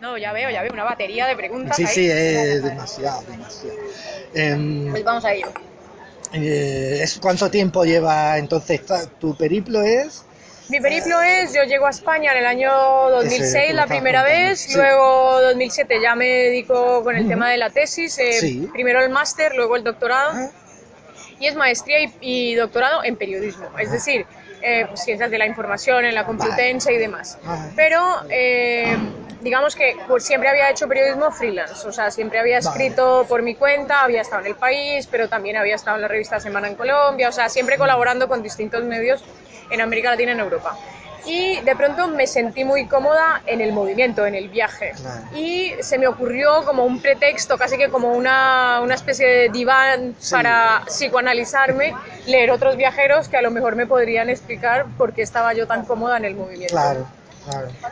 No, ya veo, ya veo una batería de preguntas. Sí, ahí. sí, es demasiado, demasiado. Em, Pues vamos a ello. eh, ¿es- ¿Cuánto tiempo lleva entonces tu periplo es? Mi periplo es, yo llego a España en el año 2006 Ese la primera contando, vez, sí. luego 2007 ya me dedico con el tema de la tesis, eh, Sí. primero el máster, luego el doctorado, y es maestría y, y doctorado en periodismo, es decir, eh, pues, ciencias de la información en la Complutense y demás. Pero eh, digamos que pues, siempre había hecho periodismo freelance, o sea, siempre había Vale. escrito por mi cuenta, había estado en el país, pero también había estado en la revista Semana en Colombia, o sea, siempre colaborando con distintos medios en América Latina y en Europa. Y de pronto me sentí muy cómoda en el movimiento, en el viaje. Claro. Y se me ocurrió como un pretexto, casi que como una, una especie de diván Sí. para psicoanalizarme, leer otros viajeros que a lo mejor me podrían explicar por qué estaba yo tan cómoda en el movimiento. claro,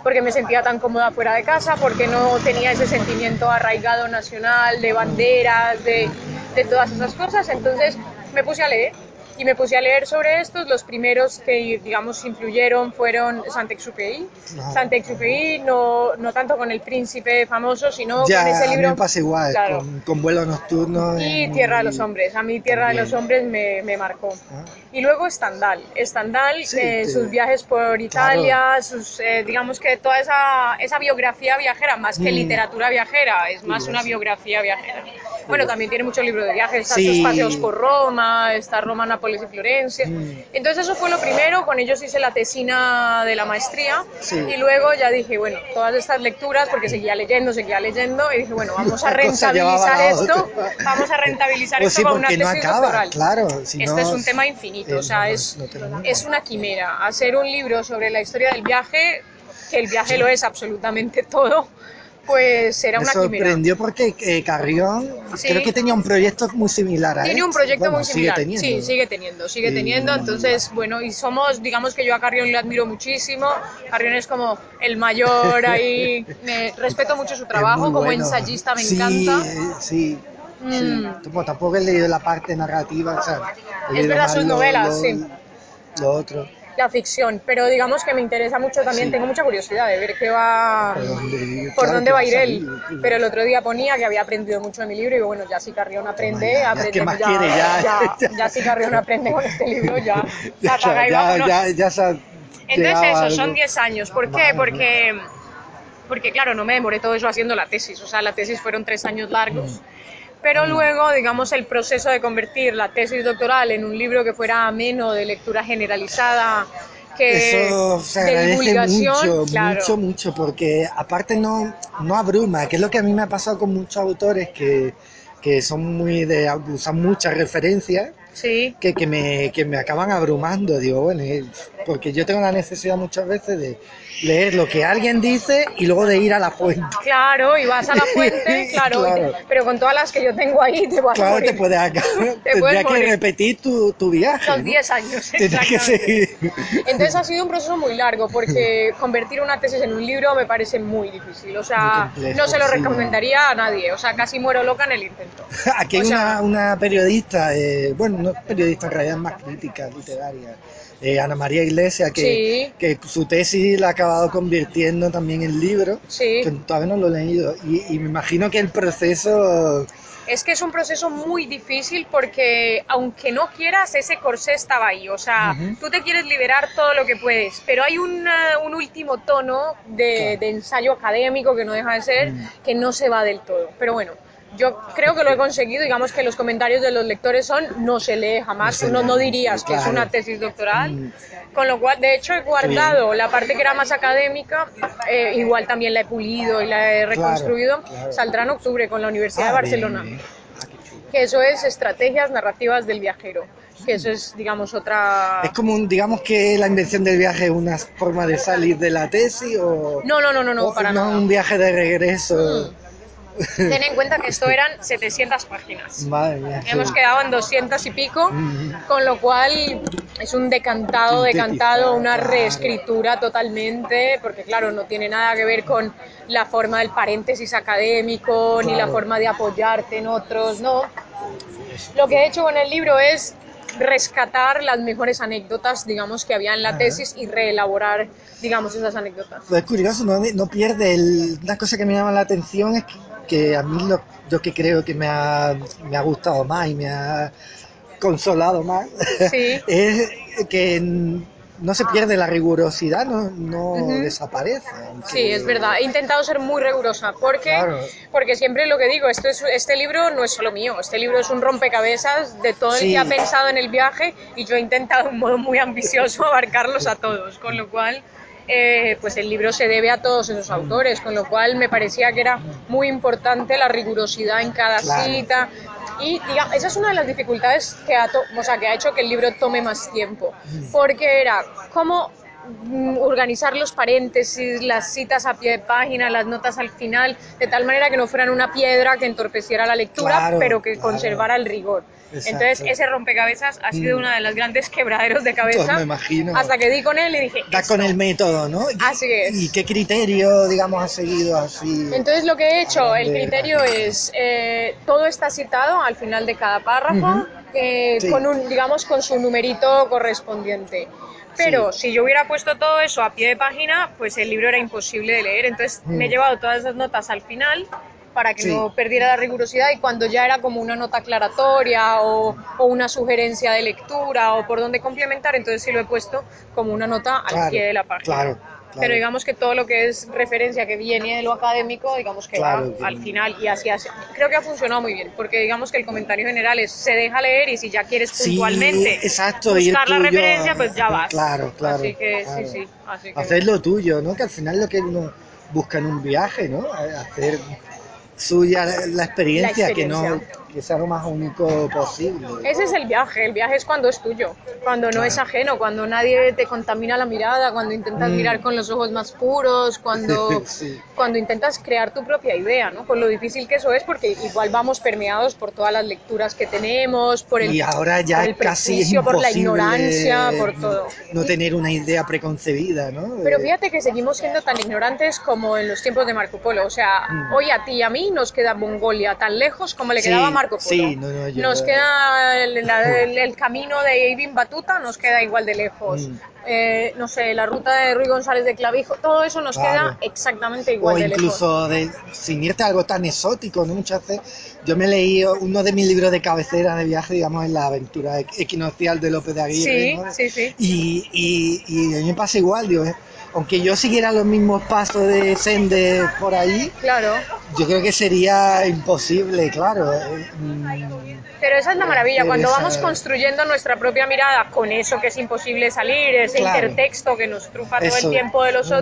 Porque me sentía tan cómoda fuera de casa, porque no tenía ese sentimiento arraigado nacional, de banderas, de, de todas esas cosas. Entonces me puse a leer y me puse a leer sobre estos. Los primeros que, digamos, influyeron fueron Saint-Exupéry. Ajá. Saint-Exupéry no, no tanto con el príncipe famoso, sino ya, con ese a mí libro. me pasa igual, Claro. con, con vuelo nocturno. Y Tierra de los Hombres. A mí Tierra de También. los Hombres me, me marcó. Ah, Y luego Stendhal. Stendhal, Sí, eh, sus viajes por Italia, sus, eh, digamos que toda esa, esa biografía viajera, más que Mm. literatura viajera, es más una biografía viajera. Bueno, también tiene muchos libros de viajes, está Sí. sus paseos por Roma, está Roma, Nápoles y Florencia. Mm. Entonces eso fue lo primero, con ellos hice la tesina de la maestría Sí. y luego ya dije, bueno, todas estas lecturas, porque seguía leyendo, seguía leyendo, y dije, bueno, vamos a a rentabilizar esto, vamos a rentabilizar Pues esto sí, con una porque no tesis acaba, doctoral. claro. si Este no, es un tema infinito, eh, o sea, no, es, es una quimera. Hacer un libro sobre la historia del viaje, que el viaje lo es absolutamente todo, pues era Me una quimera. sorprendió porque eh, Carrión Sí. creo que tenía un proyecto muy similar a Tiene un este. proyecto Bueno, muy sigue similar. teniendo. Sí, sigue teniendo, sigue Y- teniendo. Entonces, bueno, y somos, digamos que yo a Carrión le admiro muchísimo. Carrión es como el mayor ahí. Me, respeto mucho su trabajo como ensayista, me sí, encanta. eh, Sí, Mm. sí. Bueno, tampoco he leído la parte narrativa, o sea, he Es verdad, sus novelas, lo- sí. Lo otro. La ficción, pero digamos que me interesa mucho también, Sí. tengo mucha curiosidad de ver qué va, ¿Por dónde, por claro, dónde va a ir él. Pero el otro día ponía que había aprendido mucho de mi libro y digo, bueno, ya si Carrión aprende, ya, ya, aprende ¿qué más ya, quiere? Ya, ya, ya. ya si Carrión aprende con este libro, ya, y ya, vámonos. ya, ya se ha Entonces eso, algo. son 10 años. ¿Por qué? Vale, Porque, porque claro, no me demoré todo eso haciendo la tesis. O sea, la tesis fueron tres años largos. Mm. Pero luego, digamos, el proceso de convertir la tesis doctoral en un libro que fuera ameno, de lectura generalizada, que Eso se de agradece mucho, claro. mucho, mucho, porque aparte no, no abruma, que es lo que a mí me ha pasado con muchos autores que, que son muy de, usan muchas referencias, Sí, que, que, me, que me acaban abrumando, digo, bueno, porque yo tengo la necesidad muchas veces de leer lo que alguien dice y luego de ir a la fuente. claro, y vas a la fuente, claro, te- Claro. pero con todas las que yo tengo ahí te vas a Claro, te puedes acá, tendría que repetir tu, tu viaje. Los ¿no? 10 años, Tendría que seguir. Entonces ha sido un proceso muy largo porque convertir una tesis en un libro me parece muy difícil. O sea, complejo, no se lo sí. recomendaría a nadie. O sea, casi muero loca en el intento. Aquí O hay sea- una, una periodista, eh, bueno, no es periodista, en realidad más crítica literaria, eh, Ana María Iglesias, que, Sí. que su tesis la ha acabado convirtiendo también en libro, Sí. que todavía no lo he leído, y, y me imagino que el proceso... Es que es un proceso muy difícil porque aunque no quieras, ese corsé estaba ahí. O sea, Ujú. tú te quieres liberar todo lo que puedes, pero hay una- un último tono de, Claro. de ensayo académico que no deja de ser, Mm. que no se va del todo. Pero bueno. Yo creo que lo he conseguido, digamos que los comentarios de los lectores son no se lee jamás, No no, no dirías que es claro. una tesis doctoral, Mm. con lo cual de hecho he guardado la parte que era más académica, eh, igual también la he pulido y la he Claro, reconstruido, claro. saldrá en octubre con la Universidad Ah, de Barcelona bien, bien. Ah, que eso es estrategias narrativas del viajero, que eso es, digamos, otra... Es como, un, digamos que la invención del viaje es una forma de salir de la tesis o... No, no, no, no, no, para nada. un viaje de regreso. Ten en cuenta que esto eran 700 páginas. Madre mía. Hemos quedado en 200 y pico, con lo cual es un decantado, decantado, una reescritura totalmente, porque claro, no tiene nada que ver con la forma del paréntesis académico, ni la forma de apoyarte en otros, no. Lo que he hecho con el libro es rescatar las mejores anécdotas, digamos, que había en la tesis y reelaborar digamos, esas anécdotas. Pues es curioso, no, no pierde. El, una cosa que me llama la atención es que, que a mí lo, yo que creo que me ha, me ha gustado más y me ha consolado más Sí. es que no se pierde la rigurosidad, no, no desaparece. aunque- Sí, es verdad. He intentado ser muy rigurosa porque, Claro. porque siempre lo que digo, esto es, este libro no es solo mío, este libro es un rompecabezas de todo el Sí. que ha pensado en el viaje y yo he intentado de un modo muy ambicioso abarcarlos a todos, con lo cual eh, pues el libro se debe a todos esos autores, con lo cual me parecía que era muy importante la rigurosidad en cada Claro. cita y diga, esa es una de las dificultades que ha, o sea, que ha hecho que el libro tome más tiempo, porque era cómo mm, organizar los paréntesis, las citas a pie de página, las notas al final, de tal manera que no fueran una piedra que entorpeciera la lectura, Claro, pero que claro. conservara el rigor. Exacto. Entonces, ese rompecabezas ha sido Mm. una de las grandes quebraderos de Pues cabeza. me imagino. Hasta que di con él y dije, Da con el método, ¿no? ¿Y- Así es. ¿Y qué criterio, digamos, ha seguido así? Entonces lo que he hecho, el criterio es, eh, todo está citado al final de cada párrafo, Ujú. eh, Sí. con un, digamos, con su numerito correspondiente. Pero si yo hubiera puesto todo eso a pie de página, pues el libro era imposible de leer. Entonces Mm. me he llevado todas esas notas al final para que Sí. no perdiera la rigurosidad y cuando ya era como una nota aclaratoria o, o una sugerencia de lectura o por dónde complementar, entonces sí lo he puesto como una nota al Claro, pie de la página. claro, claro. Pero digamos que todo lo que es referencia que viene de lo académico, digamos que va que- al final y así así. Creo que ha funcionado muy bien, porque digamos que el comentario general es se deja leer y si ya quieres Sí, puntualmente exacto, buscar la tuyo, referencia, pues ya vas. Claro, claro. Así que sí, sí. Así que... Hacer lo tuyo, ¿no? Que al final lo que uno busca en un viaje, ¿no? Hacer suya la experiencia, La que no. Que sea lo más único posible. Ese es el viaje, el viaje es cuando es tuyo, cuando no es ajeno, cuando nadie te contamina la mirada, cuando intentas Mm. mirar con los ojos más puros, cuando, Sí. cuando intentas crear tu propia idea, ¿no? Con lo difícil que eso es, porque igual vamos permeados por todas las lecturas que tenemos, por el, y ahora ya por el casi es por la ignorancia, por todo. no tener una idea preconcebida, ¿no? Pero De- fíjate que seguimos siendo tan ignorantes como en los tiempos de Marco Polo. O sea, Mm. hoy a ti y a mí nos queda Mongolia tan lejos como le Sí, quedaba a Marco Polo. sí, no, no, yo- Nos queda el, la- el- el camino de Ibn Batuta, nos queda igual de lejos. Mm. Eh, no sé, la ruta de Ruy González de Clavijo, todo eso nos Claro. queda exactamente o igual de lejos. incluso de, sin irte a algo tan exótico, ¿no? Muchas veces, yo me leí uno de mis libros de cabecera de viaje, digamos, en la aventura equinoccial de López de Aguirre, Sí, ¿no? sí, sí. Y, y, y a mí me pasa igual, digo, eh, aunque yo siguiera los mismos pasos de Sende por ahí, Claro. yo creo que sería imposible, claro. mm, Pero esa es la maravilla, cuando esa- vamos construyendo nuestra propia mirada con eso que es imposible salir, ese Claro. intertexto que nos trufa todo el tiempo de los Mm.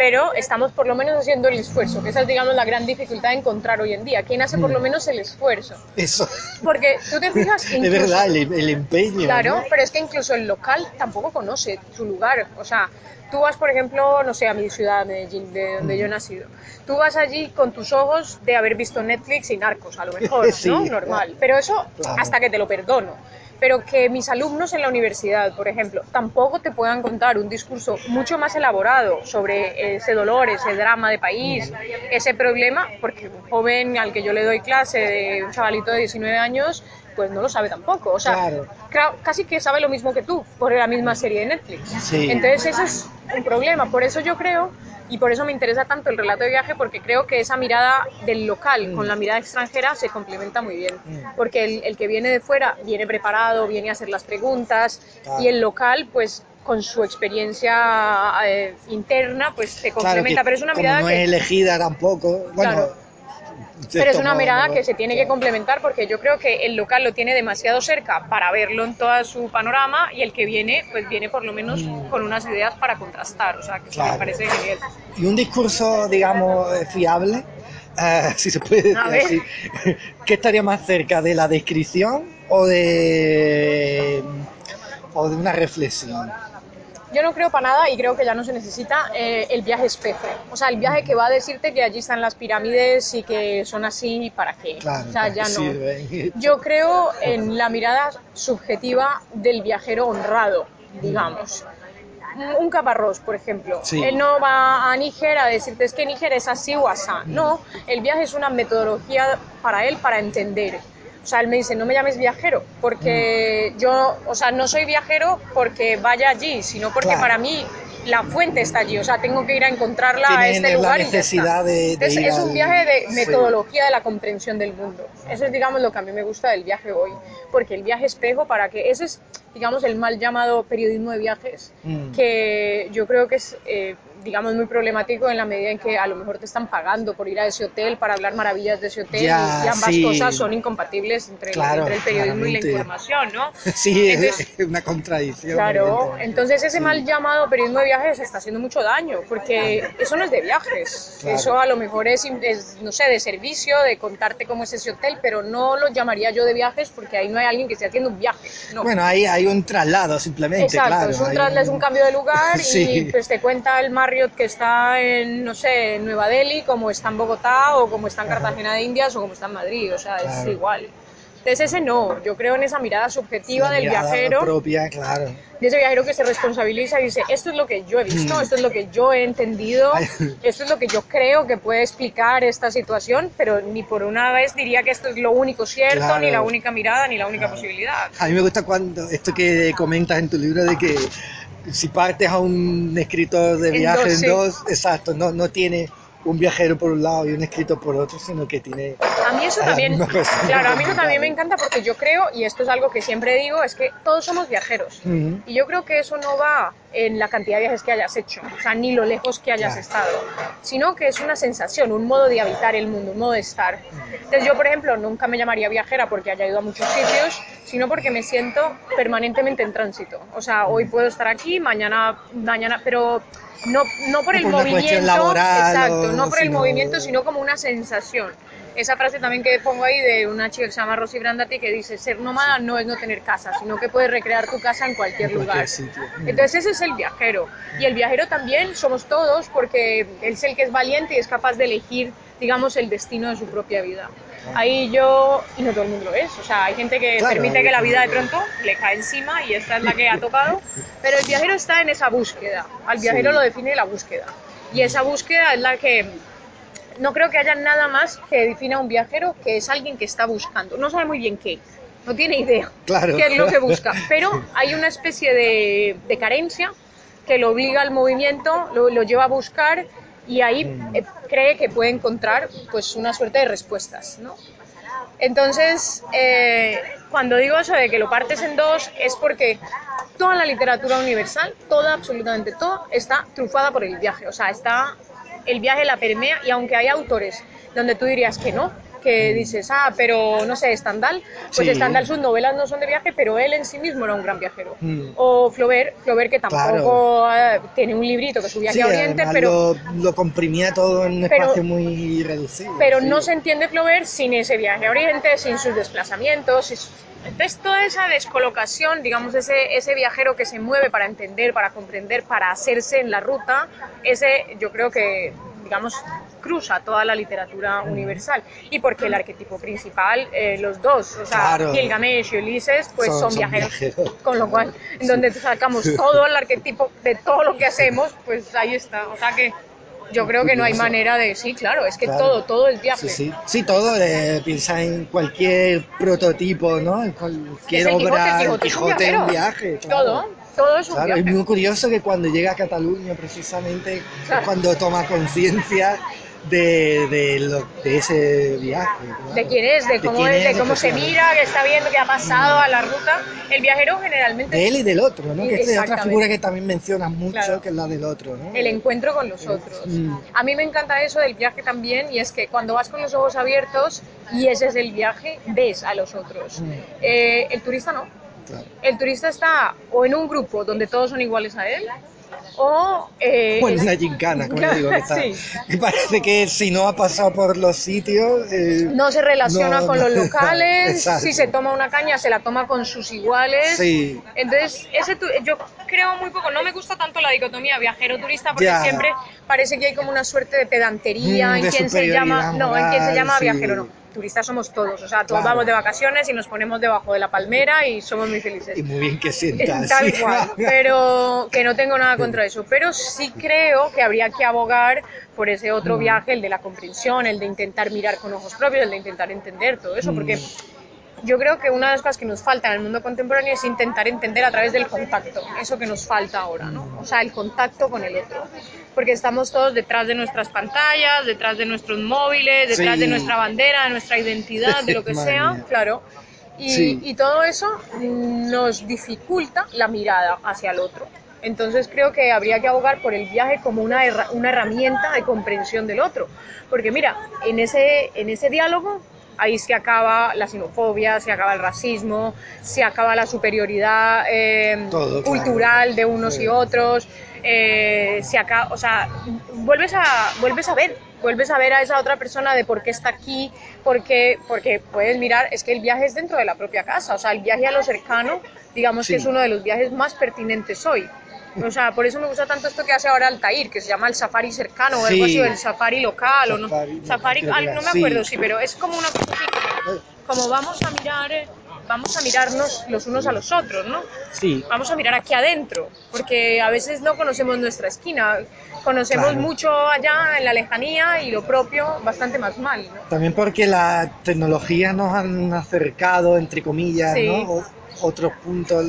Pero estamos por lo menos haciendo el esfuerzo, que esa es, digamos, la gran dificultad de encontrar hoy en día. ¿Quién hace por Mm. lo menos el esfuerzo? Eso, Porque tú te fijas, es incluso- verdad, el, el empeño. Claro, ¿no? pero es que incluso el local tampoco conoce su lugar. O sea, tú vas, por ejemplo, no sé, a mi ciudad, Medellín, de donde yo he nacido. Tú vas allí con tus ojos de haber visto Netflix y Narcos, a lo mejor, Sí, ¿no? Normal. Pero eso Claro. hasta que te lo perdono. Pero que mis alumnos en la universidad, por ejemplo, tampoco te puedan contar un discurso mucho más elaborado sobre ese dolor, ese drama de país, ese problema, porque un joven al que yo le doy clase, de un chavalito de 19 años, pues no lo sabe tampoco. O sea, Claro. Casi que sabe lo mismo que tú por la misma serie de Netflix. Sí. Entonces eso es un problema. Por eso yo creo, y por eso me interesa tanto el relato de viaje, porque creo que esa mirada del local con la mirada extranjera se complementa muy bien. Mm. Porque el, el que viene de fuera viene preparado, viene a hacer las preguntas, Claro. y el local, pues con su experiencia eh, interna, pues se Claro complementa. que pero es una como mirada no que... es elegida tampoco, bueno, Claro. Pero es una mirada que se tiene que complementar porque yo creo que el local lo tiene demasiado cerca para verlo en todo su panorama y el que viene, pues viene por lo menos con unas ideas para contrastar. O sea, que Claro. me parece genial. Y un discurso, digamos, eh, fiable, eh, si se puede decir así, ¿qué estaría más cerca de la descripción o de, o de una reflexión? Yo no creo para nada y creo que ya no se necesita eh, el viaje espejo. O sea, el viaje que va a decirte que allí están las pirámides y que son así, ¿para qué? Claro, o sea, ¿para ya no. sirven? Yo creo en la mirada subjetiva del viajero honrado, digamos. Un caparrós, por ejemplo. Sí. Él no va a Níger a decirte es que Níger es así o asá. No, el viaje es una metodología para él para entender. O sea, él me dice, no me llames viajero, porque yo, o sea, no soy viajero porque vaya allí, sino porque Claro. para mí la fuente está allí, o sea, tengo que ir a encontrarla a este la lugar. y ya está. de- Entonces, es un viaje de metodología de la comprensión del mundo. Eso es, digamos, lo que a mí me gusta del viaje hoy, porque el viaje espejo, para que ese es, digamos, el mal llamado periodismo de viajes, Mm. que yo creo que es, eh, digamos, muy problemático en la medida en que a lo mejor te están pagando por ir a ese hotel para hablar maravillas de ese hotel Ya, y, ambas sí. cosas son incompatibles entre, el- Claro, entre el periodismo y la claramente. información, ¿no? Sí, Entonces, es una contradicción. Claro, entonces ese Sí. mal llamado periodismo de viajes está haciendo mucho daño, porque eso no es de viajes, Claro. eso a lo mejor es, es, no sé, de servicio, de contarte cómo es ese hotel, pero no lo llamaría yo de viajes porque ahí no hay alguien que esté haciendo un viaje, no. Bueno, ahí hay un traslado simplemente, Exacto, claro. es, un hay trasla- es un cambio de lugar Sí. y pues te cuenta el Marriott que está en, no sé, en Nueva Delhi, como está en Bogotá o como está en. Cartagena de Indias o como está en Madrid, o sea, es Claro. igual. Entonces ese no, yo creo en esa mirada subjetiva La del mirada viajero propia, claro. de ese viajero que se responsabiliza y dice, esto es lo que yo he visto, Mm. esto es lo que yo he entendido, esto es lo que yo creo que puede explicar esta situación, pero ni por una vez diría que esto es lo único cierto, Claro. ni la única mirada, ni la única Claro. posibilidad. A mí me gusta cuando esto que comentas en tu libro de que si partes a un escritor de En viaje dos, en sí. dos, exacto, no, no tiene un viajero por un lado y un escritor por otro, sino que tiene A mí eso a también, claro, a mí eso también me encanta porque yo creo, y esto es algo que siempre digo, es que todos somos viajeros. Y yo creo que eso no va en la cantidad de viajes que hayas hecho, o sea, ni lo lejos que hayas Claro. estado, sino que es una sensación, un modo de habitar el mundo, un modo de estar. Entonces yo, por ejemplo, nunca me llamaría viajera porque haya ido a muchos sitios, sino porque me siento permanentemente en tránsito. O sea, hoy puedo estar aquí, mañana, mañana, pero no, no por No el por cuestión movimiento, laboral exacto, no por el movimiento, sino como una sensación. Esa frase también que pongo ahí de una chica que se llama Rosy Brandati que dice, ser nómada no es no tener casa, sino que puedes recrear tu casa en cualquier En cualquier lugar. sitio. Mm. Entonces ese es el viajero. Y el viajero también somos todos porque él es el que es valiente y es capaz de elegir, digamos, el destino de su propia vida. Ahí yo, y no todo el mundo lo es, o sea, hay gente que Claro, permite que la vida de pronto le cae encima y esta es la que ha tocado, pero el viajero está en esa búsqueda, al viajero Sí. lo define la búsqueda. Y esa búsqueda es la que no creo que haya nada más que defina a un viajero que es alguien que está buscando. No sabe muy bien qué, no tiene idea Claro. qué es lo que busca, pero hay una especie de, de carencia que lo obliga al movimiento, lo, lo lleva a buscar y ahí Mm. eh, cree que puede encontrar pues una suerte de respuestas, ¿no? Entonces, eh, cuando digo eso de que lo partes en dos, es porque toda la literatura universal, toda, absolutamente toda, está trufada por el viaje. O sea, está el viaje la permea y aunque hay autores donde tú dirías que no, que dices, ah, pero no sé, Stendhal, pues Sí. Stendhal sus novelas no son de viaje, pero él en sí mismo era un gran viajero. Mm. O Flaubert, Flaubert que tampoco eh, tiene un librito que su viaje Sí, a Oriente, pero lo, lo comprimía todo en un Pero- espacio muy reducido. pero sí. no se entiende Flaubert sin ese viaje a Oriente, sin sus desplazamientos. sin su- Entonces, toda esa descolocación, digamos, ese, ese viajero que se mueve para entender, para comprender, para hacerse en la ruta, ese yo creo que, digamos, cruza toda la literatura universal. Y porque el arquetipo principal, eh, los dos, o sea, Claro. Gilgamesh y Ulises, pues Son- son, son viajeros. Con lo cual, en donde sacamos todo el arquetipo de todo lo que hacemos, pues ahí está. O sea que yo creo que no hay manera de... Sí, claro, es que Claro. todo, todo es viaje. Sí, sí, sí, todo, eh, piensa en cualquier prototipo, ¿no? En cualquier el Quijote, obra, el el Quijote Quijote un viaje. claro. Todo, todo es un Claro, es viaje. muy curioso que cuando llega a Cataluña, precisamente, Claro. es cuando toma conciencia de, de, lo- de ese viaje. claro. De quién es, de cómo, quién es, de es, cómo se mira, que está viendo, que ha pasado a la ruta. El viajero generalmente De él y del otro, ¿no? Que es otra figura que también mencionas mucho, Claro. que es la del otro, ¿no? el encuentro con los otros. Mm. A mí me encanta eso del viaje también y es que cuando vas con los ojos abiertos y ese es el viaje, ves a los otros. Mm. Eh, el turista no. Claro. El turista está o en un grupo donde todos son iguales a él o... eh, Bueno, es- una gincana, como Claro, digo, que, está- sí. que parece que si no ha pasado por los sitios... eh, no se relaciona No, con no. los locales, si se toma una caña se la toma con sus iguales. Sí. Entonces, ese tu- yo creo muy poco, no me gusta tanto la dicotomía viajero-turista porque Ya. siempre parece que hay como una suerte de pedantería Mm, en de quien se llama, no, en quien se llama sí. viajero, no. Turistas somos todos, o sea, todos Claro. vamos de vacaciones y nos ponemos debajo de la palmera y somos muy felices. Y muy bien que sientas. Tal cual, pero que no tengo nada contra eso. Pero sí creo que habría que abogar por ese otro Mm. viaje, el de la comprensión, el de intentar mirar con ojos propios, el de intentar entender todo eso, Mm. porque yo creo que una de las cosas que nos falta en el mundo contemporáneo es intentar entender a través del contacto, eso que nos falta ahora, ¿no? O sea, el contacto con el otro. Porque estamos todos detrás de nuestras pantallas, detrás de nuestros móviles, detrás Sí. de nuestra bandera, de nuestra identidad, de lo que sea, mía. claro. Y, Sí. y todo eso nos dificulta la mirada hacia el otro. Entonces creo que habría que abogar por el viaje como una, herra- una herramienta de comprensión del otro. Porque mira, en ese, en ese diálogo ahí se acaba la xenofobia, se acaba el racismo, se acaba la superioridad eh, Todo, claro. cultural de unos Sí. y otros, eh, se acaba, o sea, vuelves a, vuelves a ver, vuelves a ver a esa otra persona de por qué está aquí, porque, porque puedes mirar, es que el viaje es dentro de la propia casa, o sea, el viaje a lo cercano, digamos Sí. que es uno de los viajes más pertinentes hoy. O sea, por eso me gusta tanto esto que hace ahora Altair, que se llama el safari cercano o algo Sí. así, o el safari local, o no, Safari, safari, creo que al- era, no me acuerdo, sí, pero es como una cosa así, como, como vamos a mirar, eh, vamos a mirarnos los unos a los otros, ¿no? Sí, Vamos a mirar aquí adentro, porque a veces no conocemos nuestra esquina, conocemos Claro. mucho allá en la lejanía y lo propio bastante más mal, ¿no? también porque la tecnología nos han acercado, entre comillas, Sí. ¿no? O- otros puntos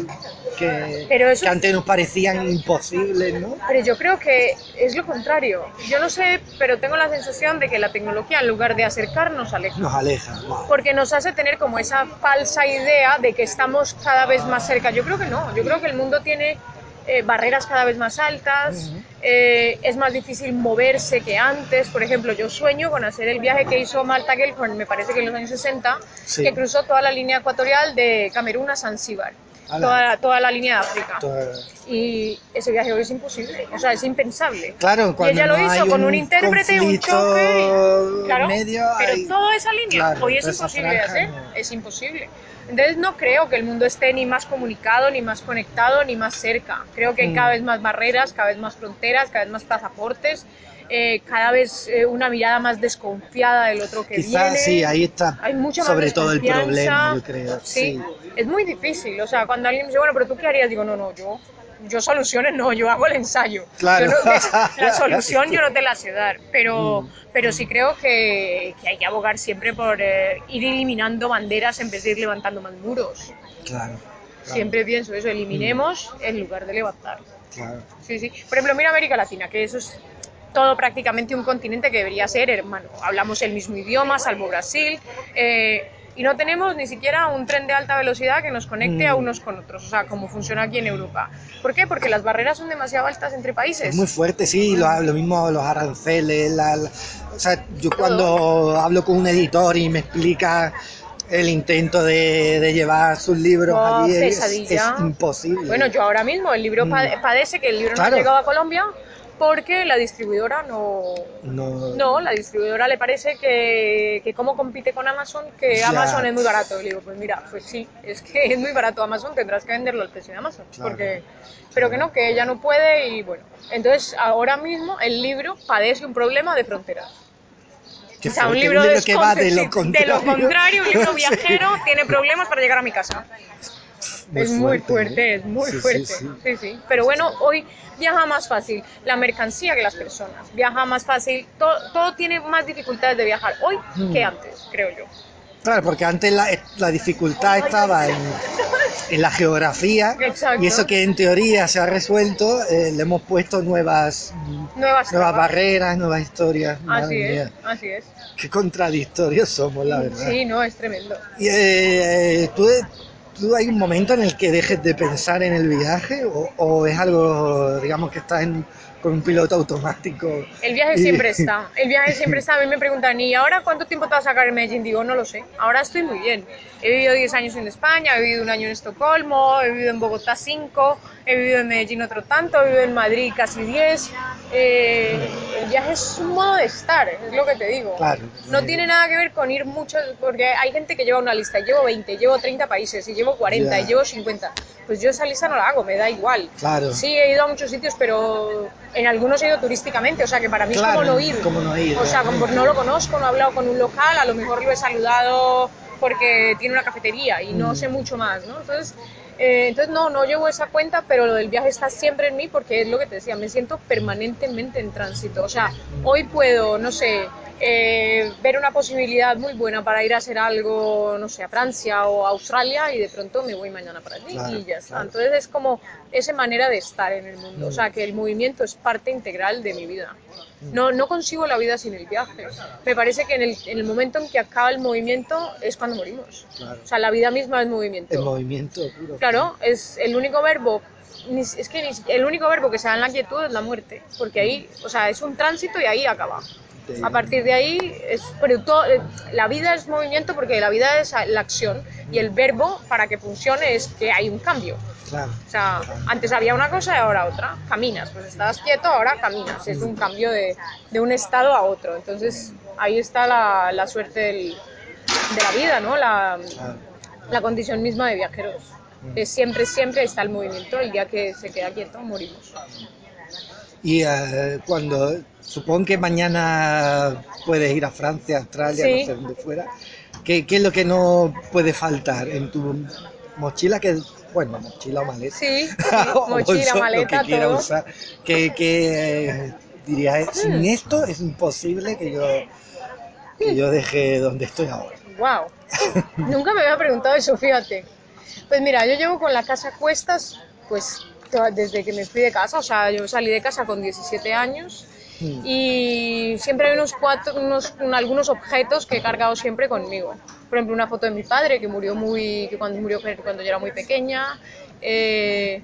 que, Pero eso- que antes nos parecían imposibles, ¿no? Pero yo creo que es lo contrario. Yo no sé, pero tengo la sensación de que la tecnología, en lugar de acercarnos, aleja. Nos aleja. wow. porque nos hace tener como esa falsa idea de que estamos cada vez más cerca. Yo creo que no, yo creo que el mundo tiene eh, barreras cada vez más altas, eh, es más difícil moverse que antes. Por ejemplo, yo sueño con hacer el viaje que hizo Malta Gellhorn, me parece que en los años 60, Sí. que cruzó toda la línea ecuatorial de Camerún a Zanzíbar, toda, toda la línea de África. Toda- Y ese viaje hoy es imposible, o sea, es impensable. Claro, y cuando ella lo no hizo hay con un un intérprete, un choque. y- Claro, medio, pero hay- toda esa línea claro, hoy es imposible de hacer, no. es imposible. Entonces no creo que el mundo esté ni más comunicado, ni más conectado, ni más cerca. Creo que hay Mm. cada vez más barreras, cada vez más fronteras, cada vez más pasaportes, eh, cada vez eh, una mirada más desconfiada del otro que Quizás viene. sí, ahí está Hay mucha más sobre todo el problema, yo creo. Sí, Sí. es muy difícil. O sea, cuando alguien me dice, bueno, pero tú qué harías, digo, no, no, yo, yo soluciones no, yo hago el ensayo. Claro. Yo no- la solución yo no te la sé dar, pero, Mm. pero sí creo que, que hay que abogar siempre por eh, ir eliminando banderas en vez de ir levantando más muros. Claro. claro, Siempre pienso eso, eliminemos en lugar de levantar. Claro. Sí, sí. Por ejemplo, mira América Latina, que eso es todo prácticamente un continente que debería ser hermano. Hablamos el mismo idioma, salvo Brasil, eh, y no tenemos ni siquiera un tren de alta velocidad que nos conecte a Mm. unos con otros, o sea, como funciona aquí en Europa. ¿Por qué? Porque las barreras son demasiado altas entre países. Es muy fuerte, sí, lo, lo mismo los aranceles, la- la- o sea, yo cuando hablo con un editor y me explica el intento de, de llevar sus libros Oh, allí, es, es imposible. Bueno, yo ahora mismo el libro Mm. pade- padece que el libro no ha llegado a Colombia porque la distribuidora no, no, No, la distribuidora le parece que, que cómo compite con Amazon, que Ya. Amazon es muy barato. Y le digo, pues mira, pues sí, es que es muy barato Amazon, tendrás que venderlo al precio de Amazon. Claro. Porque, pero que no, que ella no puede y bueno. Entonces, ahora mismo el libro padece un problema de fronteras. Qué o sea, un libro, de, que va de lo de contrario. lo contrario, un libro Sí. viajero, tiene problemas para llegar a mi casa. Es muy fuerte, ¿eh? es muy Sí, fuerte. sí. Sí, sí. Pero bueno, hoy viaja más fácil la mercancía que las personas. Viaja más fácil, todo, todo tiene más dificultades de viajar hoy Mm. que antes, creo yo. Claro, porque antes la, la dificultad estaba en, en la geografía Exacto. y eso que en teoría se ha resuelto, eh, le hemos puesto nuevas, Nuevas barreras, nuevas historias. Así es, mía, así es. qué contradictorios somos, la verdad. Sí, no, es tremendo. Y, eh, ¿tú, ¿Tú hay un momento en el que dejes de pensar en el viaje o, o es algo, digamos, que estás en- con un piloto automático? El viaje Y- siempre está, el viaje siempre está. A mí me preguntan, ¿y ahora cuánto tiempo te vas a sacar en Medellín? Digo, no lo sé. Ahora estoy muy bien. He vivido 10 años en España, he vivido un año en Estocolmo, he vivido en Bogotá 5, he vivido en Medellín otro tanto, he vivido en Madrid casi 10. Eh, el viaje es un modo de estar, es lo que te digo. Claro. No tiene nada que ver con ir muchos, porque hay gente que lleva una lista, llevo 20, llevo 30 países, y llevo 40, Ya. y llevo 50. Pues yo esa lista no la hago, me da igual. Claro. Sí, he ido a muchos sitios, pero en algunos he ido turísticamente, o sea que para mí Claro, es como no ir. como no ir, O sea, como no lo conozco, no he hablado con un local, a lo mejor lo he saludado porque tiene una cafetería y no Mm. sé mucho más, ¿no? Entonces, eh, entonces no, no llevo esa cuenta, pero lo del viaje está siempre en mí porque es lo que te decía, me siento permanentemente en tránsito. O sea, hoy puedo, no sé, eh, ver una posibilidad muy buena para ir a hacer algo, no sé, a Francia o a Australia y de pronto me voy mañana para allí Claro, y ya está. claro. Entonces es como esa manera de estar en el mundo, o sea, que el movimiento es parte integral de mi vida. No, no consigo la vida sin el viaje. Me parece que en el, en el momento en que acaba el movimiento es cuando morimos. Claro. O sea, la vida misma es movimiento. El movimiento puro. Claro, es el único verbo, es que el único verbo que se da en la quietud es la muerte, porque ahí, o sea, es un tránsito y ahí acaba. Sí. A partir de ahí, es, pero todo- eh, la vida es movimiento porque la vida es la acción y el verbo para que funcione es que hay un cambio. Claro. O sea, antes había una cosa y ahora otra. Caminas, pues estabas quieto, ahora caminas. Es un cambio de, de un estado a otro. Entonces, ahí está la, la suerte del- de la vida, ¿no? La, Claro. la condición misma de viajeros. Que siempre, siempre está el movimiento. El día que se queda quieto, morimos. Y eh, cuando, supongo que mañana puedes ir a Francia, Australia, Sí. no sé dónde fuera, ¿qué, qué es lo que no puede faltar en tu mochila? Que, bueno, mochila o maleta. Sí, sí, O mochila, bolso, maleta, lo que quiera todo. usar. Que, que eh, dirías, Hmm. sin esto es imposible que yo, que yo deje donde estoy ahora. Wow. Nunca me había preguntado eso, fíjate. Pues mira, yo llevo con la casa a cuestas, pues desde que me fui de casa, o sea, yo salí de casa con 17 años Mm. y siempre hay unos cuatro, unos, un- algunos objetos que he cargado siempre conmigo. Por ejemplo, una foto de mi padre que murió muy, que cuando murió cuando yo era muy pequeña. Eh,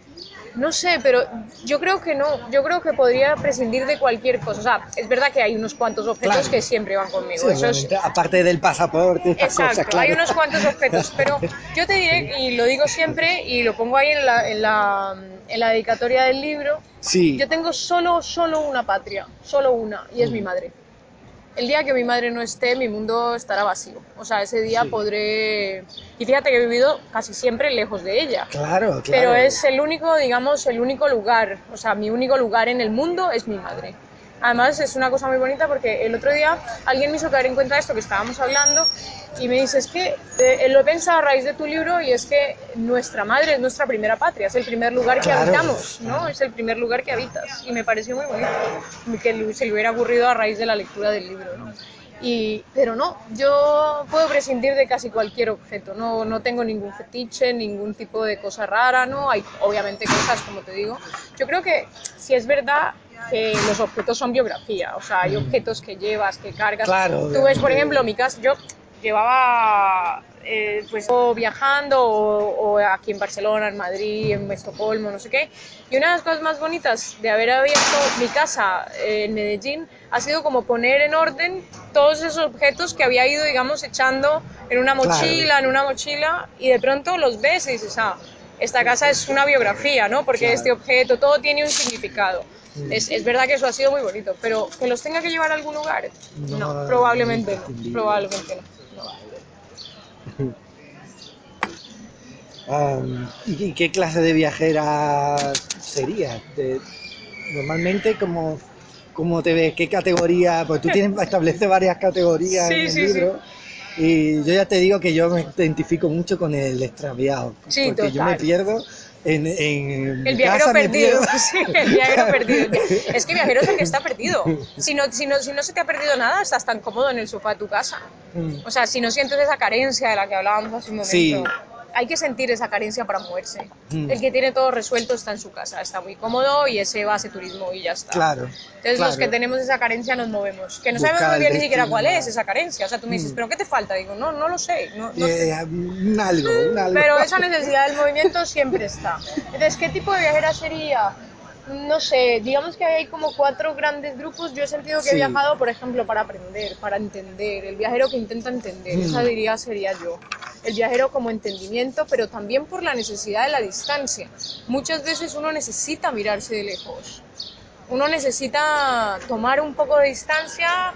no sé, pero yo creo que no, yo creo que podría prescindir de cualquier cosa. O sea, es verdad que hay unos cuantos objetos Claro. que siempre van conmigo. Sí, aparte del pasaporte, estas Exacto, cosas, claro. hay unos cuantos objetos, pero yo te diré, y lo digo siempre, y lo pongo ahí en la, en la, en la dedicatoria del libro, Sí, yo tengo solo, solo una patria, solo una, y es Mm. mi madre. El día que mi madre no esté, mi mundo estará vacío. O sea, ese día Sí. podré... Y fíjate que he vivido casi siempre lejos de ella. claro, claro. Pero es el único, digamos, el único lugar, o sea, mi único lugar en el mundo es mi madre. Además, es una cosa muy bonita porque el otro día alguien me hizo caer en cuenta esto que estábamos hablando y me dice, es que eh, lo he pensado a raíz de tu libro y es que nuestra madre es nuestra primera patria, es el primer lugar que Claro, habitamos, ¿no? Es el primer lugar que habitas y me pareció muy bonito que se le hubiera ocurrido a raíz de la lectura del libro, ¿no? Y, pero no, yo puedo prescindir de casi cualquier objeto, no, no tengo ningún fetiche, ningún tipo de cosa rara, ¿no? Hay obviamente cosas, como te digo. Yo creo que si es verdad que los objetos son biografía, o sea, hay objetos que llevas, que cargas. Mm. Claro, Tú ves, por ejemplo, mi casa, yo llevaba eh, pues o viajando o, o aquí en Barcelona, en Madrid, en Estocolmo, no sé qué. Y una de las cosas más bonitas de haber abierto mi casa eh, en Medellín ha sido como poner en orden todos esos objetos que había ido, digamos, echando en una Claro. mochila, en una mochila, y de pronto los ves y dices, ah, esta casa es una biografía, ¿no? Porque Claro. este objeto, todo tiene un significado. Mm. Es, es verdad que eso ha sido muy bonito, pero que los tenga que llevar a algún lugar, No, no, probablemente no, probablemente no. no. Am, ¿y, qué clase de viajera serías? Normalmente, ¿cómo, ¿cómo te ves? ¿Qué categoría? Pues tú tienes estableces varias categorías Sí, en el sí, sí. libro. Y yo ya te digo que yo me identifico mucho con el extraviado. Porque yo me pierdo en, en El viajero perdido, sí, el viajero perdido. Es que viajero es el que está perdido. Si no, si, no, si no se te ha perdido nada, estás tan cómodo en el sofá de tu casa. Mm. O sea, si no sientes esa carencia de la que hablábamos hace un momento, Sí. Hay que sentir esa carencia para moverse. Mm. El que tiene todo resuelto está en su casa, está muy cómodo y ese va a hacer turismo y ya está. Claro. Entonces los que tenemos esa carencia nos movemos. Que no Buscar sabemos muy bien ni siquiera cuál es esa carencia. O sea, tú me dices, Mm. ¿pero qué te falta? Digo, no, no lo sé. No, no Eh, un algo, un algo. pero esa necesidad del movimiento siempre está. Entonces, ¿qué tipo de viajera sería? No sé, digamos que hay como cuatro grandes grupos. Yo he sentido que he viajado, por ejemplo, para aprender, para entender. El viajero que intenta entender, Mm. esa diría sería yo. El viajero como entendimiento, pero también por la necesidad de la distancia. Muchas veces uno necesita mirarse de lejos. Uno necesita tomar un poco de distancia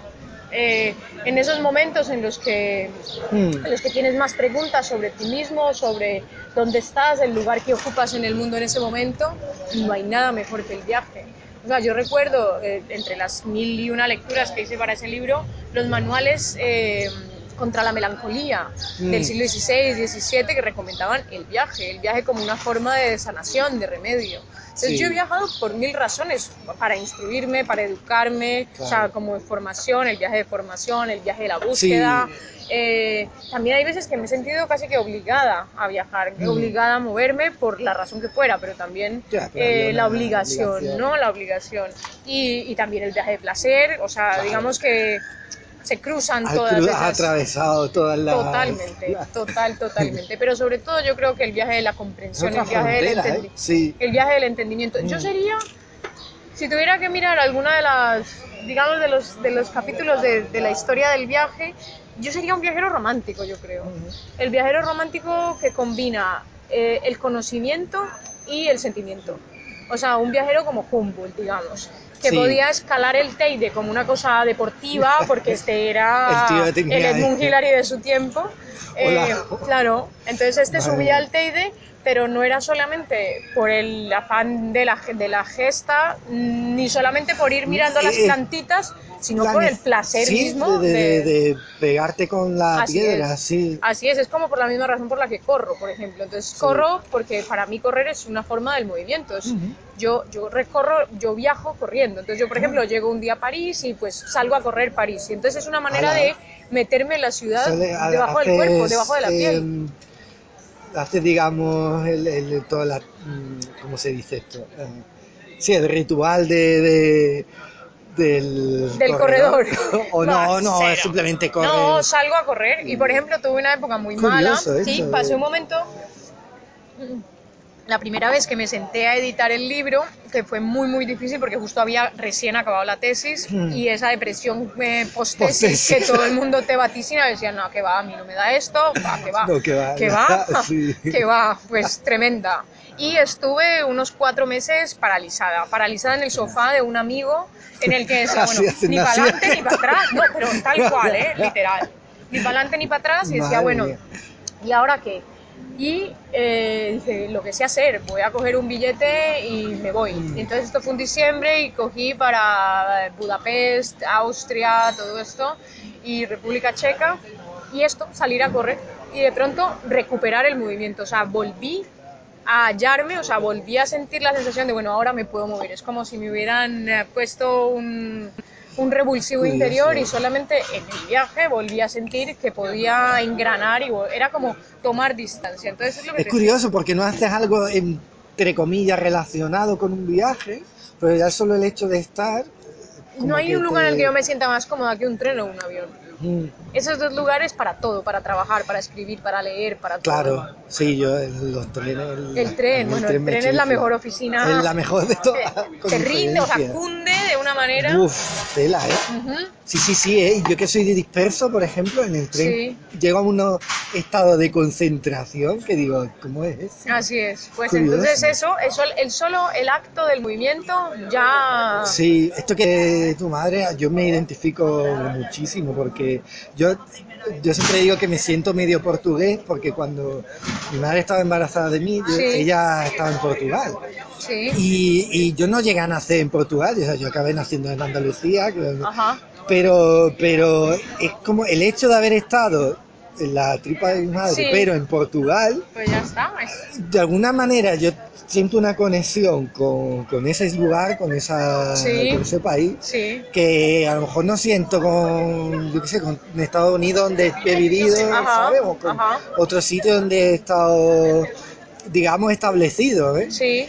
eh, en esos momentos en los que Mm. en los que tienes más preguntas sobre ti mismo, sobre dónde estás, el lugar que ocupas en el mundo en ese momento, y no hay nada mejor que el viaje. O sea, yo recuerdo, eh, entre las mil y una lecturas que hice para ese libro, los manuales eh, contra la melancolía Mm. del siglo XVI, XVII, que recomendaban el viaje, el viaje como una forma de sanación, de remedio. Entonces Sí. yo he viajado por mil razones, para instruirme, para educarme, o sea, Claro. como de formación, el viaje de formación, el viaje de la búsqueda. Eh, también hay veces que me he sentido casi que obligada a viajar, Mm. obligada a moverme por la razón que fuera, pero también Ya, pero eh, la obligación, obligación. ¿no? La obligación. Y, y también el viaje de placer, o sea, Claro. digamos que se cruzan todas cru- esas... has atravesado todas las... Totalmente, la- total, totalmente. Pero sobre todo yo creo que el viaje de la comprensión, el viaje del ¿eh? entendimiento. Sí. El viaje del entendimiento. Yo Mm. sería, si tuviera que mirar alguna de las, digamos, de los, de los capítulos de, de la historia del viaje, yo sería un viajero romántico, yo creo. El viajero romántico que combina eh, el conocimiento y el sentimiento. O sea, un viajero como Humboldt, digamos, que Sí. podía escalar el Teide como una cosa deportiva, porque este era El tío el Edmund. Hillary de su tiempo. Eh, claro, entonces este subía al Teide, pero no era solamente por el afán de la, de la gesta, ni solamente por ir mirando las Eh, plantitas, sino por el placer sí, mismo de, de- de- de pegarte con la Así piedra, es. sí. Así es, es como por la misma razón por la que corro, por ejemplo. Entonces Sí. corro porque para mí correr es una forma del movimiento. Es- yo, yo recorro, yo viajo corriendo. Entonces yo, por ejemplo, llego un día a París y pues salgo a correr París. Y entonces es una manera de meterme en la ciudad Sale- debajo del cuerpo, debajo de la piel. em, haces, digamos, el, el- toda la, mm, ¿cómo se dice esto? Eh, sí, el ritual de, de- del, del corredor. o no, no, cero. es simplemente correr. No, salgo a correr y por ejemplo tuve una época muy Curioso mala. Sí, de- pasé un momento. La primera vez que me senté a editar el libro, que fue muy muy difícil porque justo había recién acabado la tesis Hmm. y esa depresión eh, post-tesis que todo el mundo te vaticina, decía, no, que va, a mí no me da esto, va, que va, No, que va, que va, sí. que va, pues tremenda. Y estuve unos cuatro meses paralizada, paralizada en el sofá de un amigo en el que decía, bueno, ni para adelante ni para atrás, no, pero tal cual, ¿eh? literal, ni para adelante ni para atrás y decía, Madre bueno, mía. ¿y ahora qué? Y eh, dije, lo que sé hacer, voy a coger un billete y me voy. Mm. Entonces esto fue en diciembre y cogí para Budapest, Austria, todo esto, y República Checa, y esto, salir a correr. Y de pronto recuperar el movimiento, o sea, volví a hallarme, o sea, volví a sentir la sensación de, bueno, ahora me puedo mover. Es como si me hubieran eh, puesto un, un revulsivo interior y solamente en el viaje volví a sentir que podía engranar y era como tomar distancia. Entonces es lo que Es curioso porque no haces algo entre comillas relacionado con un viaje, pero ya solo el hecho de estar. No hay un lugar en el que yo me sienta más cómoda que un tren o un avión. Mm, Esos dos lugares para todo, para trabajar, para escribir, para leer, para todo. Claro, sí, yo los trenes. El, El tren, bueno, el tren es la mejor oficina. Es la mejor de todas. Te, te rinde, o sea, cunde de una manera. Uf, tela, ¿eh? Sí, sí, sí, ¿eh? Yo que soy de disperso, por ejemplo, en el tren Sí. llego a unos estados de concentración que digo, ¿cómo es eso? Así es. Pues Curioso. entonces eso, eso, el solo el acto del movimiento ya. Sí, esto que tu madre, yo me identifico muchísimo porque yo, yo siempre digo que me siento medio portugués porque cuando mi madre estaba embarazada de mí, yo- Sí. ella estaba en Portugal. Sí. Y, y yo no llegué a nacer en Portugal, o sea, yo acabé naciendo en Andalucía, Ajá. Pero, pero es como el hecho de haber estado en la tripa de mi madre, Sí. pero en Portugal, Pues ya está. es- de alguna manera yo siento una conexión con, con ese lugar, con, esa, Sí. con ese país, Sí. que a lo mejor no siento con, yo qué sé, con Estados Unidos donde he vivido, Ajá, ¿sabes? O con ajá. otro sitio donde he estado, digamos, establecido, ¿eh? Sí.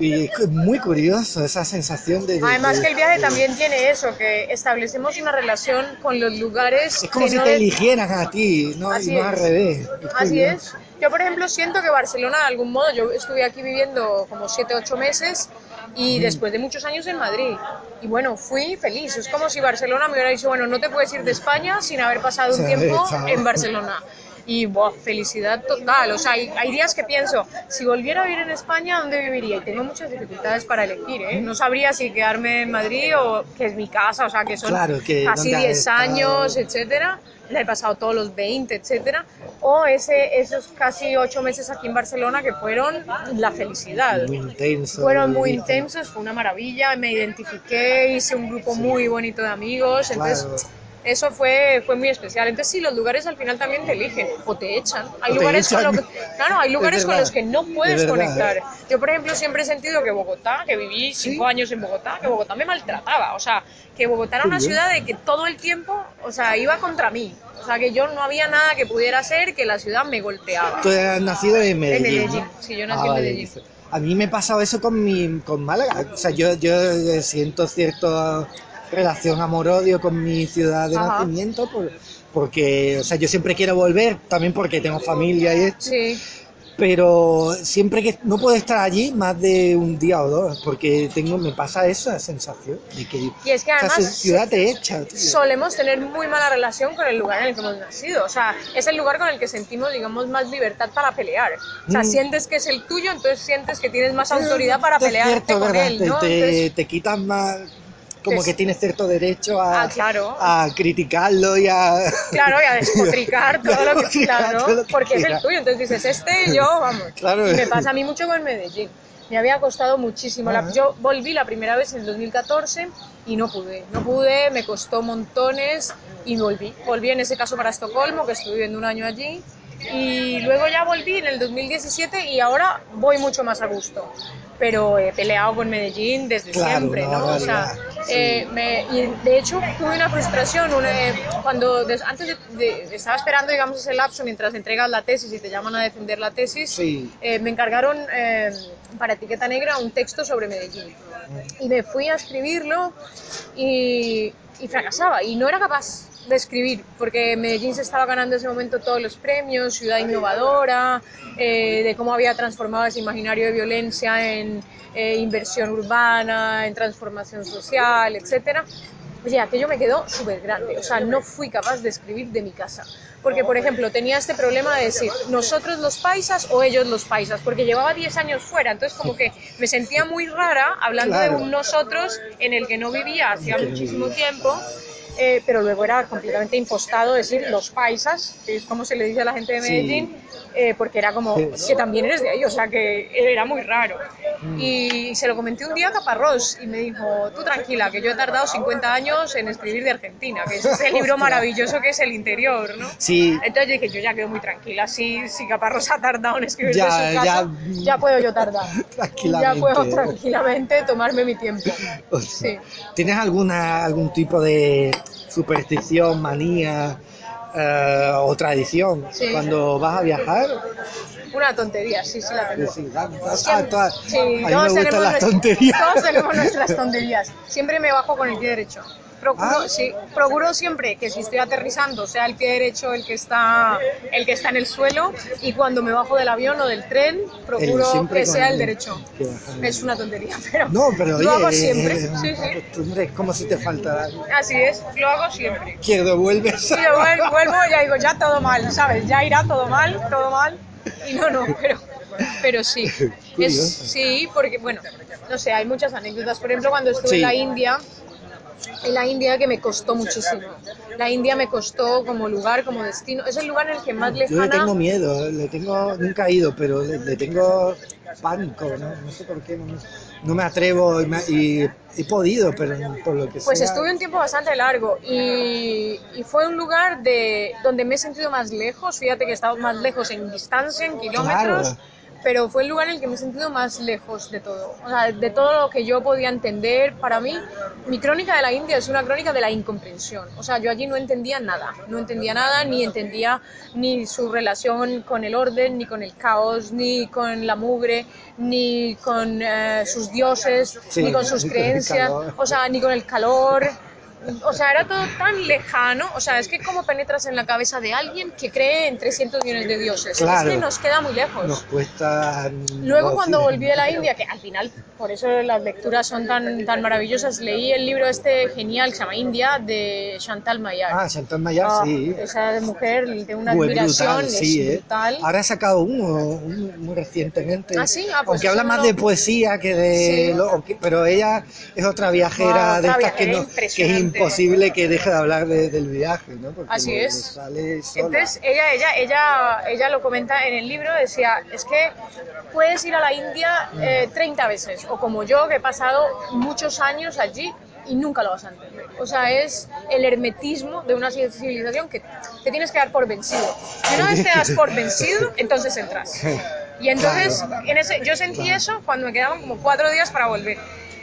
Y es muy curioso esa sensación de... de- Además de- que el viaje de- también tiene eso, que establecemos una relación con los lugares. Es como que si no te eligieran a ti, ¿no? Así y no es. al revés. Es Así curioso. es. Yo, por ejemplo, siento que Barcelona, de algún modo, yo estuve aquí viviendo como 7, 8 meses y después de muchos años en Madrid. Y bueno, fui feliz. Es como si Barcelona me hubiera dicho, bueno, no te puedes ir de España sin haber pasado un tiempo en Barcelona. Y buah, felicidad total. O sea, hay, hay días que pienso, si volviera a vivir en España, ¿dónde viviría? Y tengo muchas dificultades para elegir, ¿eh? No sabría si quedarme en Madrid o que es mi casa, o sea, que son Claro, que casi donde has 10 estado. años, etcétera. Le he pasado todos los 20, etcétera. O ese, esos casi 8 meses aquí en Barcelona que fueron la felicidad. Muy intenso. Fueron muy intensos, fue una maravilla, me identifiqué, hice un grupo muy bonito de amigos, entonces Claro. Eso fue, fue muy especial. Entonces, sí, los lugares al final también te eligen o te echan. Hay O lugares, con, que- claro, hay lugares con los que no Es puedes conectar. Yo, por ejemplo, siempre he sentido que Bogotá, que viví cinco años en Bogotá, que Bogotá me maltrataba. O sea, que Bogotá era una ciudad de que todo el tiempo, o sea, iba contra mí. O sea, que yo no había nada que pudiera hacer que la ciudad me golpeaba. Tú eras nacido en Medellín. En ¿no? Medellín, sí, yo nací Ah, en vale. Medellín. A mí me ha pasado eso con mi, con Málaga. O sea, yo, yo eh, siento cierta relación amor-odio con mi ciudad de Ajá. nacimiento por- porque, o sea, yo siempre quiero volver, también porque tengo familia y esto, Sí, pero siempre que no puedo estar allí más de un día o dos, porque tengo, me pasa esa sensación de que Y es que esa además ciudad te echa. tío. solemos tener muy mala relación con el lugar en el que hemos nacido. O sea, es el lugar con el que sentimos, digamos, más libertad para pelear. O sea, Mm. sientes que es el tuyo, entonces sientes que tienes más autoridad para cierto, con ¿verdad? él, Te- ¿no? te, Entonces, te quitas más, como que tienes cierto derecho a, Ah, claro. a criticarlo y a... claro, y a despotricar todo lo que claro, todo lo que porque es el tuyo. Entonces dices, este yo, vamos. Claro. Y me pasa a mí mucho con Medellín. Me había costado muchísimo. La- yo volví la primera vez en el 2014 y no pude. No pude, me costó montones y volví. Volví en ese caso para Estocolmo, que estuve viviendo un año allí. Y luego ya volví en el 2017 y ahora voy mucho más a gusto. Pero he peleado con Medellín desde Claro, siempre, una ¿no? O sea. Eh, me- y de hecho tuve una frustración una, eh, cuando des- antes de, de- estaba esperando digamos ese lapso mientras entregas la tesis y te llaman a defender la tesis Sí. eh, me encargaron eh, para etiqueta negra un texto sobre Medellín. Y me fui a escribirlo y, y fracasaba y no era capaz de escribir porque Medellín se estaba ganando en ese momento todos los premios, ciudad innovadora, eh, de cómo había transformado ese imaginario de violencia en eh, inversión urbana, en transformación social, etcétera. Oye, aquello me quedó súper grande, o sea, no fui capaz de escribir de mi casa. Porque, por ejemplo, tenía este problema de decir nosotros los paisas o ellos los paisas, porque llevaba 10 años fuera, entonces como que me sentía muy rara hablando Claro. de un nosotros en el que no vivía hacía muchísimo tiempo, eh, pero luego era completamente impostado decir los paisas, que es como se le dice a la gente de. Medellín, eh, porque era como Sí. que también eres de ahí, o sea que era muy raro. Mm. Y se lo comenté un día a Caparrós y me dijo, tú tranquila, que yo he tardado 50 años en escribir de Argentina, que es ese libro maravilloso que es El Interior, ¿no? Sí, Entonces yo dije, yo ya quedo muy tranquila, si, si Caparrós ha tardado en escribir Ya, de su casa, ya- ya, puedo yo tardar. Tranquilamente. Ya puedo tranquilamente tomarme mi tiempo. o sea, Sí. ¿tienes alguna algún tipo de superstición, manía eh, o tradición Sí. cuando vas a viajar? Una tontería, sí, sí la tengo. Sí, ah, todas- sí, a mí me gustan las tonterías. Todos tenemos nuestras tonterías. Siempre me bajo con el pie derecho. Procuro, Ah. sí, procuro siempre que si estoy aterrizando sea el pie derecho el que está el que está en el suelo y cuando me bajo del avión o del tren procuro que sea el el- derecho. Es una tontería, pero No, pero lo oye, hago siempre. es Sí, una sí. costumbre, es como si te faltara. Así es, lo hago siempre. Izquierdo, vuelves. Sí, yo vuel- vuelvo y ya digo, ya todo mal, ¿sabes? Ya irá todo mal, todo mal. Y no, no, pero, pero sí. Es, sí, porque, bueno, no sé, hay muchas anécdotas. Por ejemplo, cuando estuve Sí. en la India, en la India que me costó muchísimo. La India me costó como lugar, como destino. Es el lugar en el que más Yo le lejana... tengo miedo, le tengo, nunca he ido, pero le, le tengo pánico, ¿no? No sé por qué, no, me- no me atrevo y, me- y he podido, pero por lo que Pues sea. estuve un tiempo bastante largo y, y fue un lugar de, donde me he sentido más lejos. Fíjate que he estado más lejos en distancia, en kilómetros, Claro. Pero fue el lugar en el que me he sentido más lejos de todo. O sea, de todo lo que yo podía entender. Para mí, mi crónica de la India es una crónica de la incomprensión. O sea, yo allí no entendía nada. No entendía nada, ni entendía ni su relación con el orden, ni con el caos, ni con la mugre, ni con eh, sus dioses, Sí, ni con sus ni creencias. O sea, ni con el calor. O sea, era todo tan lejano. O sea, es que cómo penetras en la cabeza de alguien que cree en 300 millones de dioses. Claro. Es que nos queda muy lejos. Nos cuesta. Luego no, cuando volví de la India, que al final, por eso las lecturas son tan, tan maravillosas, leí el libro este genial que se llama India de Chantal Mayar. Ah, Chantal Mayar, Ah, sí. Esa mujer de una admiración, brutal, sí, es ¿eh? Ahora ha sacado uno, uno muy recientemente. Ah, sí, ah, pues Aunque habla no más de poesía que de. Sí. lo- que- pero ella es otra viajera Ah, de estas que, viajera no, que es impresionante. Imposible que deje de hablar de- del viaje, ¿no? Porque Así le- es. le sale sola. Entonces ella, ella, ella, ella lo comenta en el libro, decía, es que puedes ir a la India eh, 30 veces, o como yo que he pasado muchos años allí y nunca lo vas a entender. O sea, es el hermetismo de una civilización que te tienes que dar por vencido. Y una vez te das por vencido, entonces entras. Y entonces, en ese, yo sentí eso cuando me quedaban como cuatro días para volver.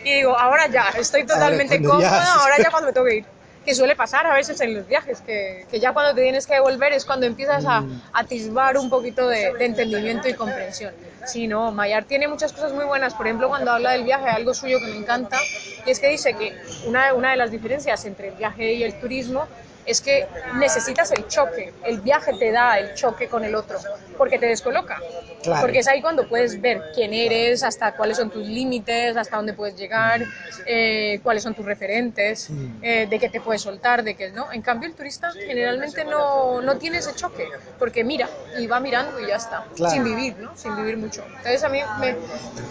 Y digo, ahora ya, estoy totalmente ya- cómoda, ahora ya cuando me tengo que ir. Que suele pasar a veces en los viajes, que, que ya cuando te tienes que devolver es cuando empiezas a Mm. atisbar un poquito de, de entendimiento y comprensión. Sí, no, Mayar tiene muchas cosas muy buenas. Por ejemplo, cuando habla del viaje, algo suyo que me encanta, y es que dice que una, una de las diferencias entre el viaje y el turismo es que necesitas el choque. El viaje te da el choque con el otro, porque te descoloca. Claro. Porque es ahí cuando puedes ver quién eres, hasta cuáles son tus límites, hasta dónde puedes llegar, eh, cuáles son tus referentes, Mm. eh, de qué te puedes soltar, de qué no. En cambio, el turista generalmente no, no tiene ese choque, porque mira y va mirando y ya está, Claro. sin vivir, ¿no? Sin vivir mucho. Entonces, a mí me-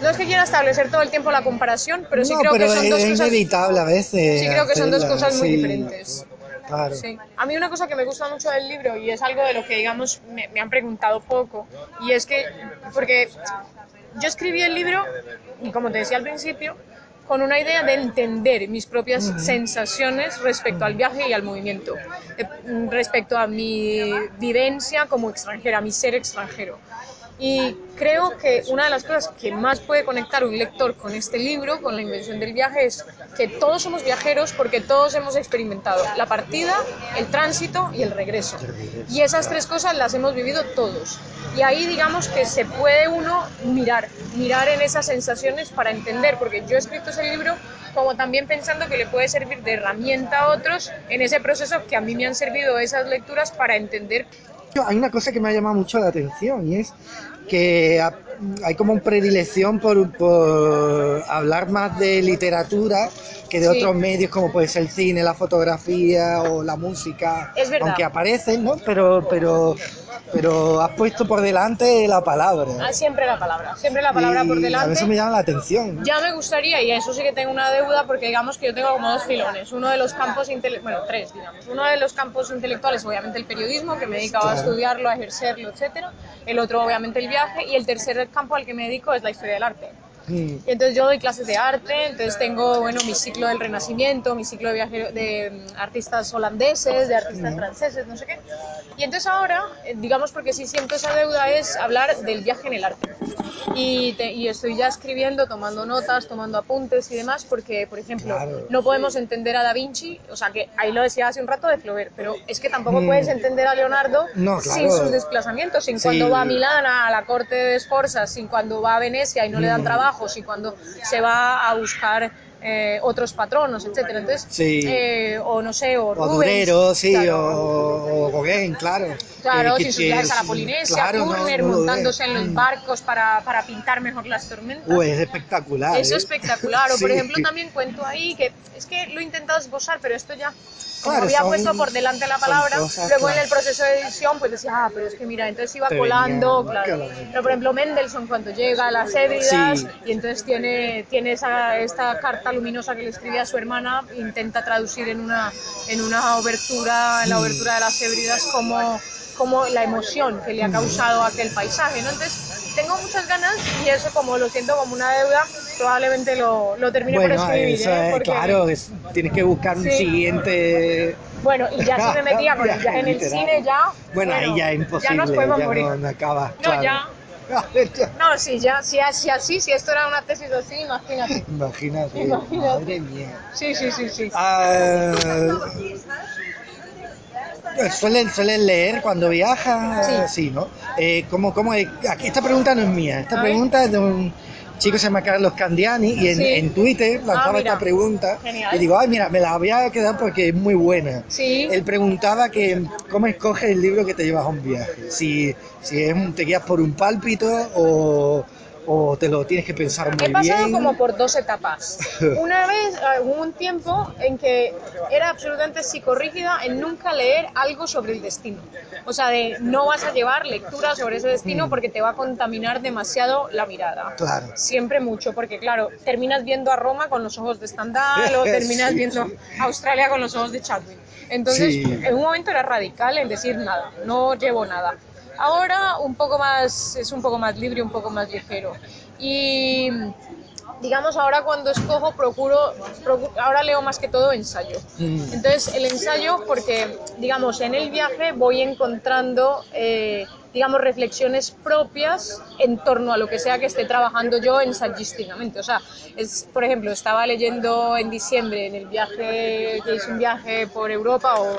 no es que quiera establecer todo el tiempo la comparación, pero sí no, creo pero que son es, dos cosas. inevitable a veces. Sí, creo que son dos cosas muy sí, diferentes. Claro. Sí. A mí una cosa que me gusta mucho del libro y es algo de lo que, digamos, me, me han preguntado poco, y es que, porque yo escribí el libro, y como te decía al principio, con una idea de entender mis propias sensaciones respecto al viaje y al movimiento, eh, respecto a mi vivencia como extranjera, mi ser extranjero. Y creo que una de las cosas que más puede conectar un lector con este libro, con la invención del viaje, es que todos somos viajeros porque todos hemos experimentado la partida, el tránsito y el regreso. Y esas tres cosas las hemos vivido todos. Y ahí digamos que se puede uno mirar, mirar en esas sensaciones para entender, porque yo he escrito ese libro como también pensando que le puede servir de herramienta a otros en ese proceso que a mí me han servido esas lecturas para entender Hay una cosa que me ha llamado mucho la atención y es que ha- hay como una predilección por, por hablar más de literatura que de Sí. otros medios como puede ser el cine, la fotografía o la música, Es aunque aparecen, ¿no? Pero, pero, pero has puesto por delante la palabra. Ah, siempre la palabra, siempre la palabra por Y A delante. eso me llama la atención. Ya me gustaría, y eso sí que tengo una deuda, porque digamos que yo tengo como dos filones. Uno de los campos intelectuales, bueno, tres, digamos. Uno de los campos intelectuales, obviamente el periodismo, que me he dedicado a estudiarlo, a ejercerlo, etcétera. El otro, obviamente, el viaje. Y el tercer campo al que me dedico es la historia del arte. Mm. Y entonces yo doy clases de arte, entonces tengo, bueno, mi ciclo del Renacimiento, mi ciclo de, de mm, artistas holandeses, de artistas franceses, no sé qué. Y entonces ahora, eh, digamos porque sí siento esa deuda, es hablar del viaje en el arte. Y, te- y estoy ya escribiendo, tomando notas, tomando apuntes y demás, porque, por ejemplo, Claro. no podemos entender a Da Vinci, o sea, que ahí lo decía hace un rato de Flaubert, pero es que tampoco Mm. puedes entender a Leonardo No, sin claro. sus desplazamientos, sin Sí. cuando va a Milán a la corte de Sforza, sin cuando va a Venecia y no le dan Mm. Y cuando se va a buscar eh, otros patronos, etcétera. Entonces, Sí. eh, o no sé, o, O Rubens, Durero, sí, claro, o, o Gauguin, claro. Claro, Que- sin sus viajes a la Polinesia, claro, no, Turner no lo montándose en los Mm. barcos para, para pintar mejor las tormentas. Uy, es espectacular. Eso ¿eh? es espectacular. O por Sí. ejemplo, también cuento ahí que es que lo he intentado esbozar, pero esto ya, como Claro, había son- puesto por delante la palabra, cosas, luego en claro. el proceso de edición, pues decía, ah, pero es que mira, entonces iba Te colando, venía- claro. claro. Pero por ejemplo, Mendelssohn cuando llega a las Hébridas Sí. y entonces tiene, tiene esa, esta carta luminosa que le escribe a su hermana, intenta traducir en una, en una obertura, en la obertura de las Hébridas, como como la emoción que le ha causado aquel paisaje, ¿no? Entonces, tengo muchas ganas y eso como lo siento como una deuda, probablemente lo, lo termine Bueno, por escribir, eso ¿eh? Porque- claro, es- tienes que buscar un Sí. siguiente. Bueno, y ya si me metía con el viaje en el cine ya... Bueno, ahí ya es imposible. Ya nos podemos ya morir. No, no acaba. Claro. ya. No, sí, ya, si, si así, si esto era una tesis así, imagínate. Imagínate, Imagínate. madre mía. Sí, sí, sí, sí. Ah, ¿Suelen, ¿Suelen leer cuando viajan? Sí. ¿no? Eh, ¿cómo, cómo esta pregunta no es mía, esta pregunta es de un chico se llama Carlos Candiani y en, Sí. en Twitter lanzaba Ah, mira. esta pregunta Genial. y digo, ay, mira, me la voy a quedar porque es muy buena. Sí. Él preguntaba que cómo escoges el libro que te llevas a un viaje, si, si es un- te guías por un pálpito o, o te lo tienes que pensar muy He pasado bien. como por dos etapas. Una vez, eh, hubo un tiempo en que era absolutamente psicorrígida en nunca leer algo sobre el destino. O sea, de no vas a llevar lectura sobre ese destino Mm. porque te va a contaminar demasiado la mirada. Claro. Siempre mucho, porque claro, terminas viendo a Roma con los ojos de Stendhal o terminas Sí, viendo sí. a Australia con los ojos de Chadwick. Entonces, Sí. en un momento era radical en decir nada, no llevo nada. Ahora un poco más, es un poco más libre, un poco más ligero. Y digamos, ahora cuando escojo, procuro, procu- ahora leo más que todo ensayo. Mm. Entonces, el ensayo, porque, digamos, en el viaje voy encontrando, eh, digamos, reflexiones propias en torno a lo que sea que esté trabajando yo ensayísticamente. O sea, es, por ejemplo, estaba leyendo en diciembre en el viaje, que hice un viaje por Europa o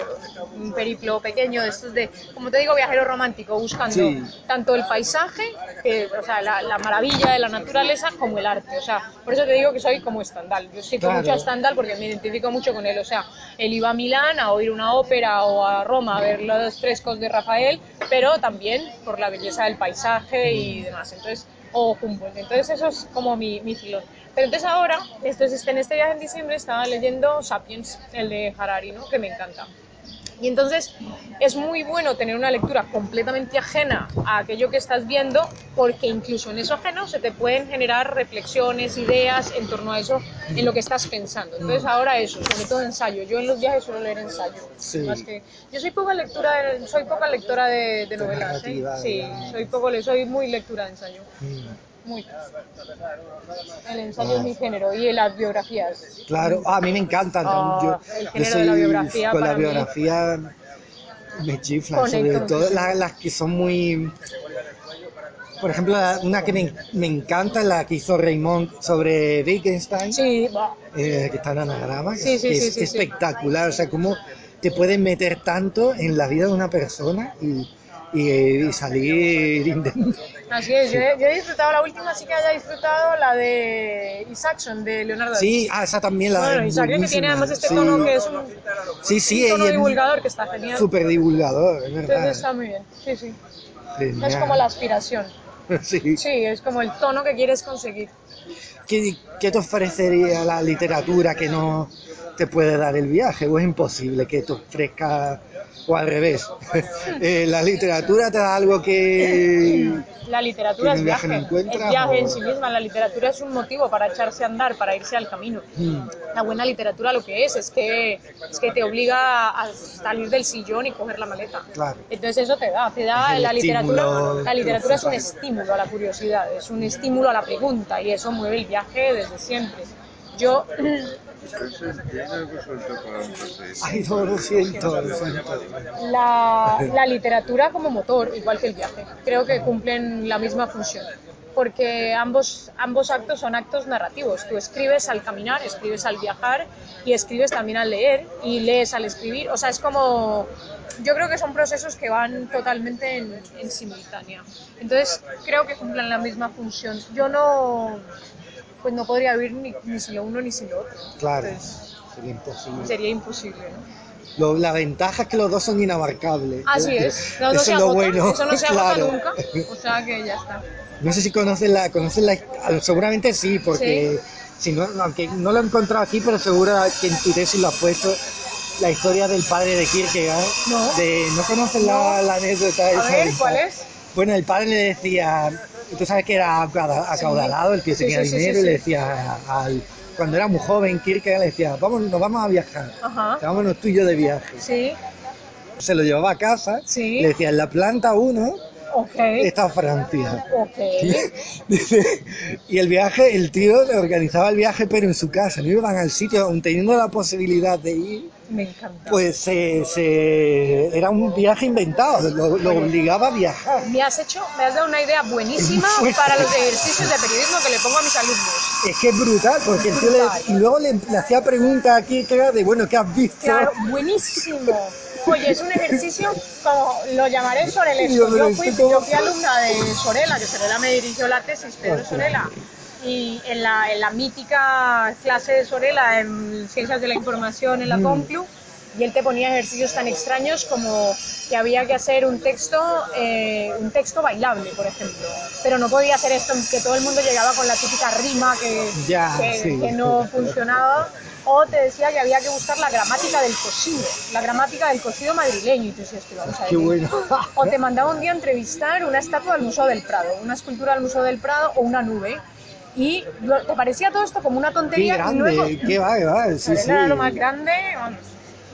un periplo pequeño de estos de, como te digo, viajero romántico, buscando Sí. tanto el paisaje, que, o sea, la, la maravilla de la naturaleza, como el arte. O sea, por eso te digo que soy como Stendhal. Yo sigo Claro. mucho a Stendhal porque me identifico mucho con él. O sea, él iba a Milán a oír una ópera o a Roma a ver los frescos de Rafael, pero también por la belleza del paisaje y demás. Entonces, o Humboldt. Entonces, eso es como mi, mi filón. Pero entonces ahora, entonces, en este viaje en diciembre, estaba leyendo Sapiens, el de Harari, ¿no? que me encanta. Y entonces es muy bueno tener una lectura completamente ajena a aquello que estás viendo, porque incluso en eso ajeno se te pueden generar reflexiones, ideas en torno a eso, en lo que estás pensando. Entonces ahora eso, sobre todo ensayo. Yo en los viajes suelo leer ensayo. Sí. Más que, yo soy poca lectura, de- soy poca lectora de, de novelas. ¿eh? Sí, soy poco, soy muy lectura de ensayo. Mm. Muy. El ensayo es mi género y las biografías. Claro, ah, a mí me encantan. Ah, yo, el yo género de la biografía con la para mí. biografía me chiflan, Conecto sobre todo las, las que son muy... Por ejemplo, una que me, me encanta, la que hizo Raymond sobre Wittgenstein, Sí, eh, que está en anagrama, Sí, sí, que es espectacular. O sea, cómo te pueden meter tanto en la vida de una persona y, y, y salir. Así es, yo, he, yo he disfrutado la última, sí que haya disfrutado la de Isaacson, de Leonardo Sí, ah, esa también la Bueno, Isaacson que buenísima, tiene además este sí. tono que es un, Sí, sí, un tono es divulgador que está genial. súper divulgador, es verdad. Entonces está muy bien, sí, sí. Es Genial. como la aspiración. Sí. Sí, es como el tono que quieres conseguir. ¿Qué, qué te ofrecería la literatura que no te puede dar el viaje? ¿O es imposible que te ofrezca, o al revés? Eh, la literatura te da algo que... La literatura ¿Que es viaje viaje, no encuentras, es viaje o- en sí misma. La literatura es un motivo para echarse a andar, para irse al camino. Mm, La buena literatura lo que es es que, es que te obliga a salir del sillón y coger la maleta. Claro. Entonces eso te da, te da la literatura. La literatura es un estímulo a la curiosidad, es un estímulo a la pregunta y eso mueve el viaje desde siempre. Yo, Ay, no, lo siento, lo siento. la, literatura como motor, igual que el viaje, creo que cumplen la misma función. Porque ambos, ambos actos son actos narrativos. Tú escribes al caminar, escribes al viajar y escribes también al leer y lees al escribir. O sea, es como. Yo creo que son procesos que van totalmente en, en simultánea. Entonces, creo que cumplen la misma función. Yo no. Pues no podría vivir ni, ni sin lo uno ni sin lo otro. Claro, Entonces, sería imposible. sería imposible, ¿no? Lo- la ventaja es que los dos son inabarcables. Así es. No, no Eso se es lo bueno. Eso no se claro. nunca. O sea que ya está. No sé si conocen la, conocen la, seguramente sí, porque si no, aunque no lo he encontrado aquí, pero seguro que en tu tesis lo has puesto, la historia del padre de Kierkegaard. No. De, ¿No conocen la, No. la anécdota A esa ver, ¿cuál es? Bueno, el padre le decía, tú sabes que era acauda- acaudalado, el que Sí, tenía sí, sí, dinero, sí, y le decía al, cuando era muy joven, Kierkegaard le decía, vamos, nos vamos a viajar, Ajá. vámonos tú y yo de viaje. Sí, Se lo llevaba a casa, Sí. le decía, en la planta 1 ok. está Francia. Ok. Dice, y el viaje, el tío le organizaba el viaje, pero en su casa, no iban al sitio, aun teniendo la posibilidad de ir, Me encanta. pues se, se- era un viaje inventado, lo, lo obligaba a viajar. Me has hecho, me has dado una idea buenísima para los ejercicios de periodismo que le pongo a mis alumnos. Es que es brutal, porque tío le- Brutal. y luego le, le hacía preguntas aquí que era de, bueno, ¿qué has visto? Claro, buenísimo. Oye, es un ejercicio como lo llamaré sorelesco. Yo fui, yo fui alumna de Sorela, que Sorela me dirigió la tesis, Pedro. Sorela. Y en la, en la mítica clase de Sorela en Ciencias de la Información en la Mm. Complu, y él te ponía ejercicios tan extraños como que había que hacer un texto, eh, un texto bailable, por ejemplo. Pero no podía hacer esto, que todo el mundo llegaba con la típica rima que, Ya, que- sí. que no funcionaba. O te decía que había que buscar la gramática del cocido, la gramática del cocido madrileño. Y tú decías, "Tío, vamos a Qué qué". bueno. O te mandaba un día a entrevistar una estatua del Museo del Prado, una escultura del Museo del Prado o una nube. Y te parecía todo esto como una Qué tontería y luego grande, qué va, qué va, sí, sí. era lo más grande, vamos.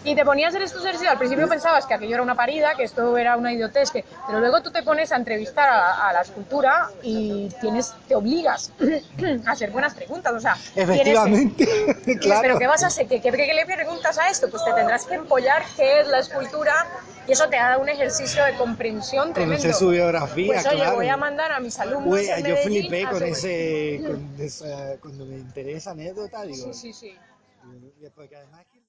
Y te ponías a hacer estos ejercicios, al principio pensabas que aquello era una parida, que esto era una idiotez, que... pero luego tú te pones a entrevistar a, a la escultura y tienes, te obligas a hacer buenas preguntas, o sea, tienes Efectivamente, Dices, claro. pero ¿qué vas a hacer? ¿Qué, qué, qué le preguntas a esto? Pues te tendrás que empollar qué es la escultura y eso te da un ejercicio de comprensión tremendo. Conocer su biografía, Pues oye, claro. voy a mandar a mis alumnos Güey, en yo flipé con ese, con esa, cuando me interesa anécdota, digo, Sí, sí, sí. porque además que